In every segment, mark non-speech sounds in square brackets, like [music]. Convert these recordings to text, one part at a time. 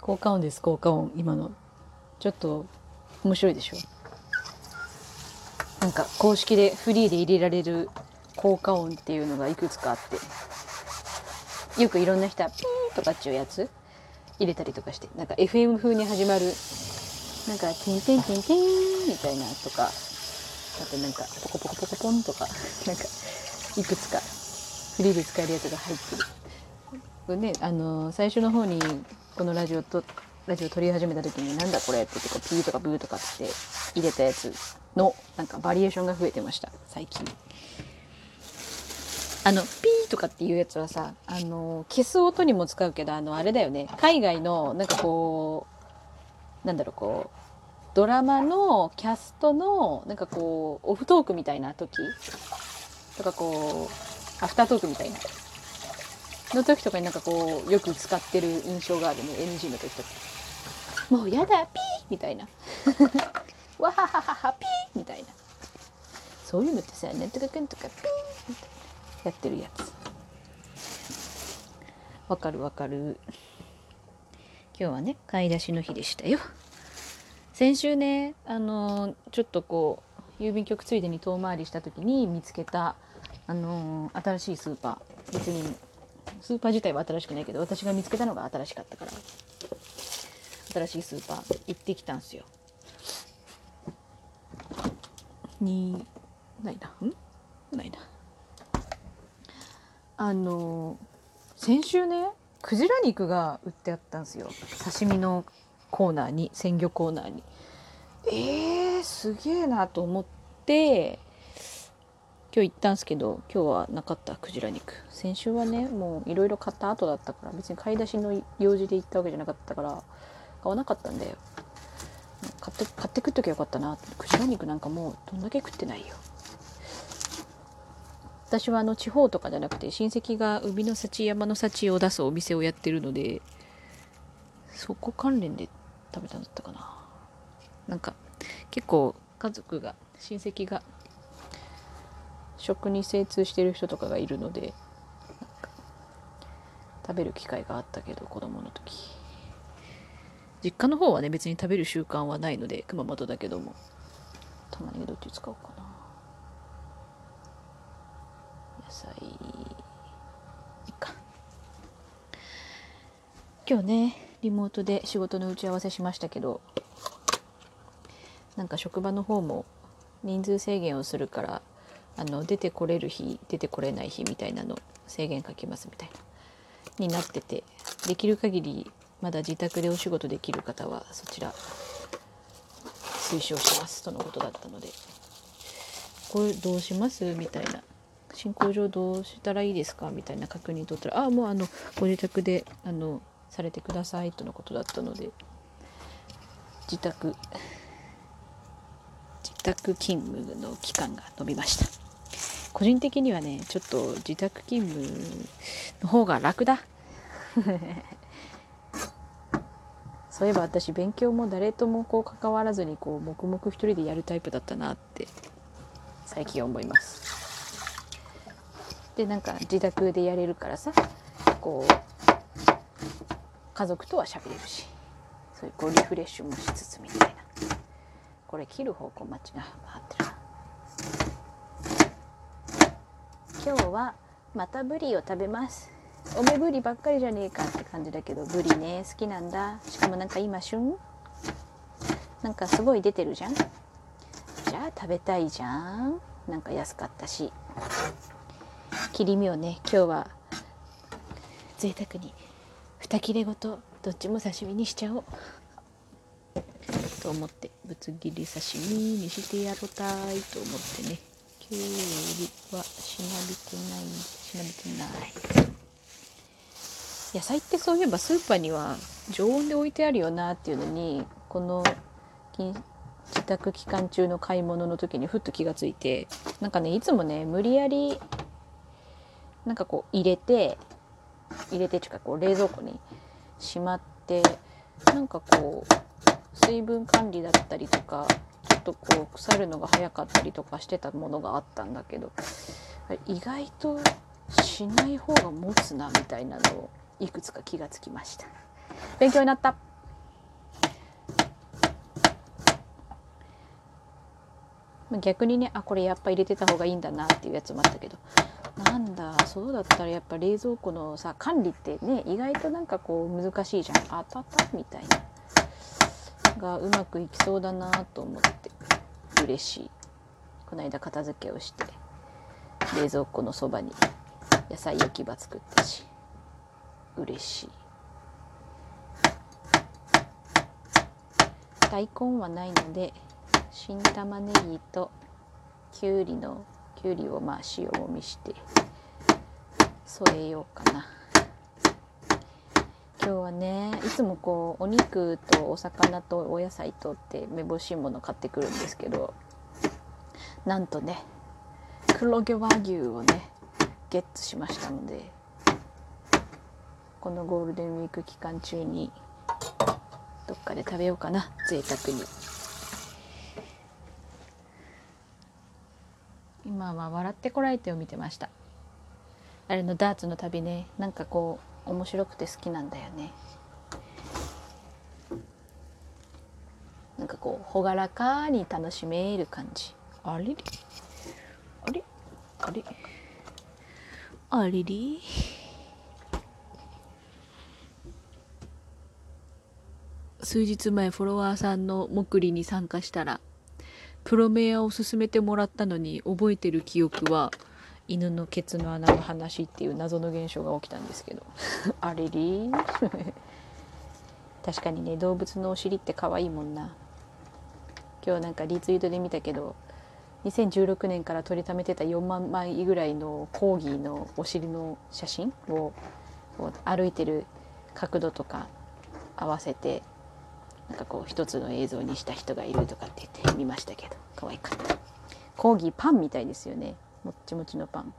効果音です効果音今のちょっと面白いでしょなんか公式でフリーで入れられる効果音っていうのがいくつかあってよくいろんな人はピーとかっていうやつ入れたりとかしてなんか FM 風に始まるなんか「テンテンテンテン」みたいなとかあとなんかポコポコポコポンとかなんかいくつかフリーで使えるやつが入ってる。これねあの最初の方にこのラジオとラジオ撮り始めた時になんだこれって言ってこうピーとかブーとかって入れたやつのなんかバリエーションが増えてました最近。あのピーとかっていうやつはさあの消す音にも使うけどあのあれだよね海外のなんかこうなんだろうこうドラマのキャストのなんかこうオフトークみたいな時とかこうアフタートークみたいな。の時とかになんかこうよく使ってる印象があるね。NG の時とか。もうやだピー！みたいな。[laughs] わははははピー！みたいな。そういうのってさなんとかくんとかピー！みたいなやってるやつ。わかるわかる。今日はね買い出しの日でしたよ。先週ねあのちょっとこう郵便局ついでに遠回りした時に見つけたあの新しいスーパー。別にスーパー自体は新しくないけど私が見つけたのが新しかったから。新しいスーパー行ってきたんすよ。にないな。ん？ないな。あの先週ねクジラ肉が売ってあったんですよ。刺身のコーナーに鮮魚コーナーに。えー、すげえなと思って今日行ったんですけど今日はなかったクジラ肉。先週はねもういろいろ買った後だったから別に買い出しの用事で行ったわけじゃなかったから買わなかったんだよ。買って買って食っときゃよかったな。クジラ肉なんかもうどんだけ食ってないよ。私はあの地方とかじゃなくて親戚が海の幸山の幸を出すお店をやってるのでそこ関連で食べたんだったかな。なんか結構家族が親戚が食に精通してる人とかがいるので食べる機会があったけど子供の時。実家の方はね別に食べる習慣はないので熊本だけども。玉ねぎどっち使おうかな。野菜。いいか。今日ねリモートで仕事の打ち合わせしましたけどなんか職場の方も人数制限をするからあの出てこれる日出てこれない日みたいなの制限かけますみたいなになっててできる限りまだ自宅でお仕事できる方はそちら推奨しますとのことだったのでこれどうしますみたいな進行上どうしたらいいですかみたいな確認取ったらああもうあのご自宅であのされてくださいとのことだったので自宅宅勤務の期間が延びました。個人的にはねちょっと自宅勤務の方が楽だ。[laughs] そういえば私勉強も誰ともこう関わらずにこう黙々一人でやるタイプだったなって最近思います。でなんか自宅でやれるからさこう家族とは喋れるしそういうこうリフレッシュもしつつみたいな。これ切る方向間違ってる。今日はまたブリを食べます。おめぶりばっかりじゃねえかって感じだけどブリね好きなんだ。しかもなんか今旬？なんかすごい出てるじゃん？じゃあ食べたいじゃん。なんか安かったし。切り身をね今日は贅沢に2切れごとどっちも刺身にしちゃおう。と思ってぶつ切り刺身にしてやろたいと思ってね。きゅうりはしなびてないしなびてない。野菜ってそういえばスーパーには常温で置いてあるよなっていうのにこの自宅期間中の買い物の時にふっと気がついてなんかねいつもね無理やりなんかこう入れて入れてちゅうかこう冷蔵庫にしまってなんかこう水分管理だったりとかちょっとこう腐るのが早かったりとかしてたものがあったんだけど意外としない方が持つなみたいなのをいくつか気がつきました。勉強になった。逆にねあこれやっぱ入れてた方がいいんだなっていうやつもあったけどなんだそうだったらやっぱ冷蔵庫のさ管理ってね意外となんかこう難しいじゃん。あたたみたいな。がうまくいきそうだなと思って嬉しい。この間片付けをして冷蔵庫のそばに野菜焼き場作ったし嬉しい。大根はないので新玉ねぎときゅうりのきゅうりをまあ塩もみして添えようかな。今日はねいつもこうお肉とお魚とお野菜とってめぼしいもの買ってくるんですけどなんとね黒毛和牛をねゲットしましたのでこのゴールデンウィーク期間中にどっかで食べようかな贅沢に。今は「笑ってこられて」を見てました。あれのダーツの旅ねなんかこう面白くて好きなんだよね。なんかこう朗らかに楽しめる感じ。あれれあれあれあれ数日前フォロワーさんの目利に参加したらプロメアを勧めてもらったのに覚えてる記憶は犬のケツの穴の話っていう謎の現象が起きたんですけど。[laughs] あれり [laughs] 確かにね動物のお尻って可愛いもんな。今日なんかリツイートで見たけど2016年から撮りためてた4万枚ぐらいのコーギーのお尻の写真を歩いてる角度とか合わせてなんかこう一つの映像にした人がいるとかって言って見ましたけど可愛かった。コーギーパンみたいですよね。もっちもちのパン。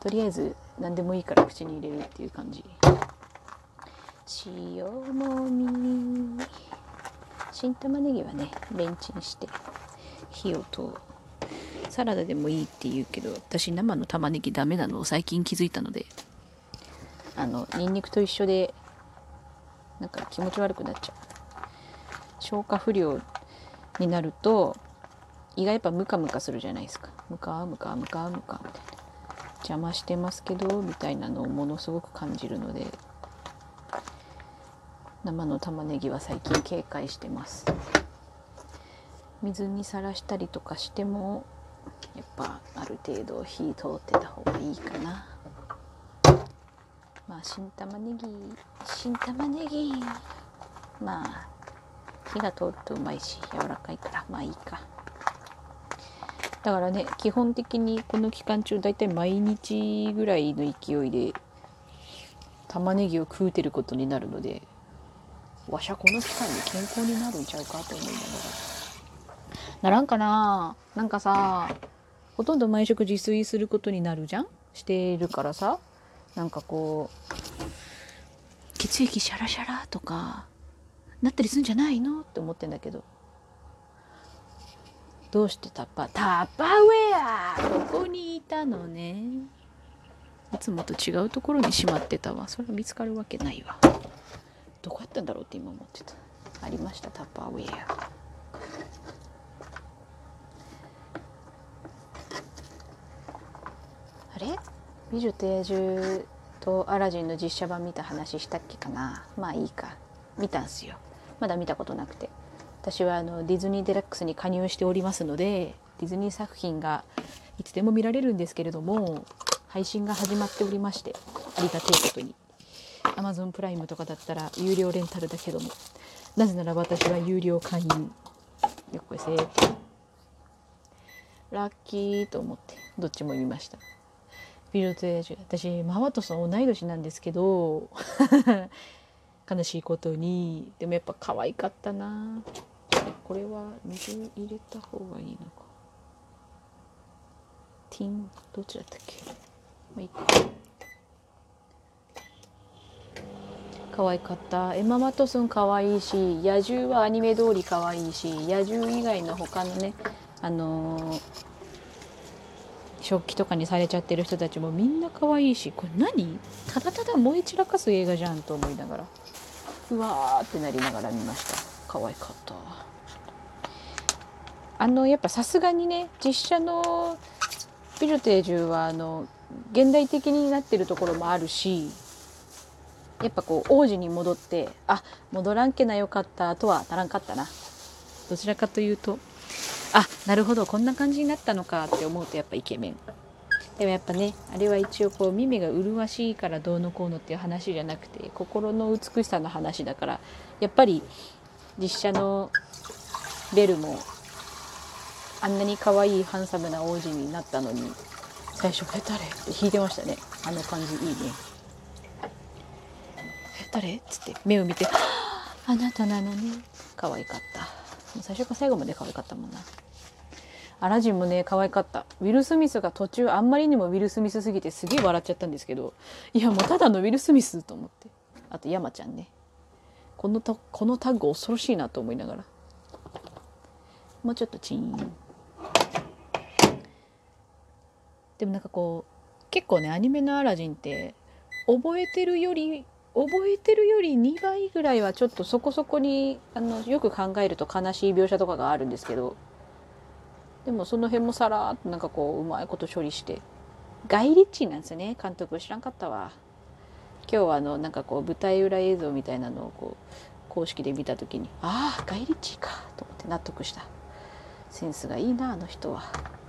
とりあえず何でもいいから口に入れるっていう感じ。塩もみ。新玉ねぎはねレンチンして火を通。サラダでもいいって言うけど私生の玉ねぎダメなのを最近気づいたのであのニンニクと一緒でなんか気持ち悪くなっちゃう。消化不良になると胃がやっぱムカムカするじゃないですか。ムカムカムカムカみたいな邪魔してますけどみたいなのをものすごく感じるので生の玉ねぎは最近警戒してます。水にさらしたりとかしてもやっぱある程度火通ってた方がいいかな。まあ新玉ねぎ新玉ねぎ。まあ火が通るとうまいし柔らかいからまあいいか。だからね基本的にこの期間中だいたい毎日ぐらいの勢いで玉ねぎを食うてることになるのでわしゃこの期間に健康になるんちゃうかと思いながらな。らんかな。なんかさほとんど毎食自炊することになるじゃん？しているからさ。なんかこう血液シャラシャラとかなったりすんじゃないの？って思ってんだけど。どうしてタッパータッパーウェアここにいたのね。いつもと違うところにしまってたわ。それは見つかるわけないわ。どこやったんだろうって今思ってた。ありましたタッパーウェア。あれ？美女と野獣とアラジンの実写版見た話したっけかな？まあいいか。見たんすよ。まだ見たことなくて。私はあのディズニーデラックスに加入しておりますのでディズニー作品がいつでも見られるんですけれども配信が始まっておりましてありがたいことに Amazon プライムとかだったら有料レンタルだけどもなぜなら私は有料会員。よっこいせ。ラッキーと思ってどっちも言いました。ビルトエ私マワトさん同い年なんですけど悲しいことに。でもやっぱ可愛かったな。これは水入れた方がいいのか。ティンどっちだったっけ？まあいいか。可愛かった。エマ・マトソン可愛いし野獣はアニメ通り可愛いし野獣以外の他のねあのー、食器とかにされちゃってる人たちもみんな可愛いしこれ何？ただただ燃え散らかす映画じゃんと思いながら。うわーってなりながら見ました。可愛かった。あのやっぱさすがにね実写の「美女と野獣」はあの現代的になってるところもあるしやっぱこう王子に戻ってあ戻らんけなよかったとはならんかったな。どちらかというとあなるほどこんな感じになったのかって思うとやっぱイケメン。でもやっぱねあれは一応こう耳が麗しいからどうのこうのっていう話じゃなくて心の美しさの話だからやっぱり実写のベルもあんなに可愛いハンサムな王子になったのに最初「え誰?」って弾いてましたね。あの感じいいね「え誰?」っつって目を見て「[gasps] あなたなのね」可愛かった。最初から最後まで可愛かったもんな。アラジンもね可愛かった。ウィル・スミスが途中あんまりにもウィル・スミスすぎてすげえ笑っちゃったんですけどいやもうただのウィル・スミスと思って。あと山ちゃんね。このたこのタッグ恐ろしいなと思いながら。もうちょっとチーンでもなんかこう結構ねアニメのアラジンって覚えてるより覚えてるより2倍ぐらいはちょっとそこそこにあのよく考えると悲しい描写とかがあるんですけどでもその辺もさらっとなんかこううまいこと処理してガイ・リッチなんですよね監督知らんかったわ。今日はあのなんかこう舞台裏映像みたいなのをこう公式で見た時にああガイ・リッチかと思って納得した。センスがいいなあの人は。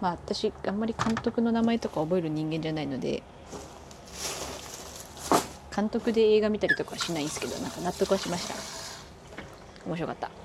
まあ私あんまり監督の名前とか覚える人間じゃないので監督で映画見たりとかはしないんですけどなんか納得はしました。面白かった。